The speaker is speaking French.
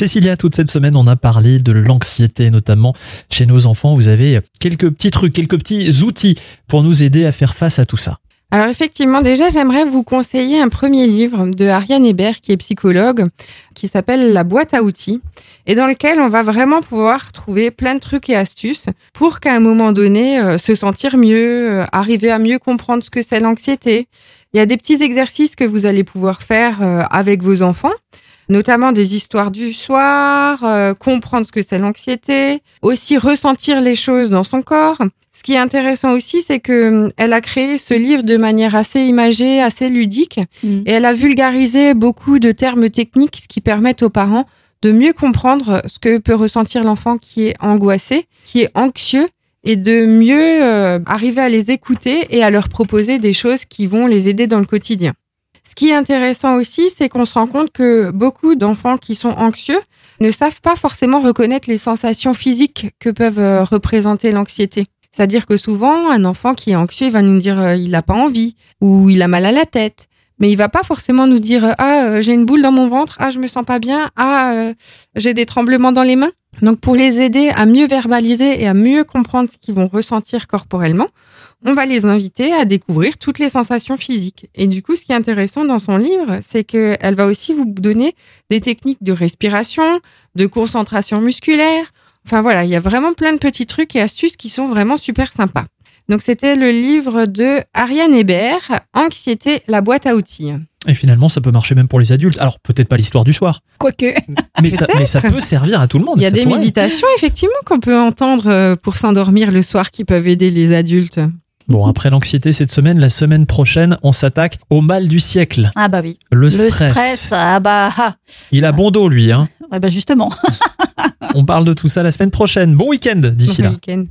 Cécilia, toute cette semaine, on a parlé de l'anxiété, notamment chez nos enfants. Vous avez quelques petits trucs, quelques petits outils pour nous aider à faire face à tout ça. Alors effectivement, déjà, j'aimerais vous conseiller un premier livre de Ariane Hébert, qui est psychologue, qui s'appelle La boîte à outils, et dans lequel on va vraiment pouvoir trouver plein de trucs et astuces pour qu'à un moment donné, euh, se sentir mieux, euh, arriver à mieux comprendre ce que c'est l'anxiété. Il y a des petits exercices que vous allez pouvoir faire euh, avec vos enfants notamment des histoires du soir, euh, comprendre ce que c'est l'anxiété, aussi ressentir les choses dans son corps. Ce qui est intéressant aussi, c'est que hum, elle a créé ce livre de manière assez imagée, assez ludique, Mm. et elle a vulgarisé beaucoup de termes techniques, qui permettent aux parents de mieux comprendre ce que peut ressentir l'enfant qui est angoissé, qui est anxieux, et de mieux euh, arriver à les écouter et à leur proposer des choses qui vont les aider dans le quotidien. Ce qui est intéressant aussi, c'est qu'on se rend compte que beaucoup d'enfants qui sont anxieux ne savent pas forcément reconnaître les sensations physiques que peuvent euh, représenter l'anxiété. C'est-à-dire que souvent, un enfant qui est anxieux, va nous dire euh, il n'a pas envie ou il a mal à la tête. Mais il va pas forcément nous dire euh, ah j'ai une boule dans mon ventre, ah je me sens pas bien, ah j'ai des tremblements dans les mains. Donc pour les aider à mieux verbaliser et à mieux comprendre ce qu'ils vont ressentir corporellement, on va les inviter à découvrir toutes les sensations physiques. Et du coup, ce qui est intéressant dans son livre, c'est qu'elle va aussi vous donner des techniques de respiration, de concentration musculaire. Enfin voilà, il y a vraiment plein de petits trucs et astuces qui sont vraiment super sympas. Donc c'était le livre de Ariane Hébert, Anxiété, la boîte à outils. Et finalement, ça peut marcher même pour les adultes. Alors, peut-être pas l'histoire du soir, Quoique. mais ça, mais ça peut servir à tout le monde. Il y a des pourrait. méditations effectivement qu'on peut entendre euh, pour s'endormir le soir qui peuvent aider les adultes. Bon, après l'anxiété cette semaine, la semaine prochaine, on s'attaque au mal du siècle, Ah bah oui. le Le stress. stress, ah bah, ah. Il a bon dos, lui. Hein. Ouais, bah justement. On parle de tout ça la semaine prochaine. Bon week-end d'ici Bon là. week-end.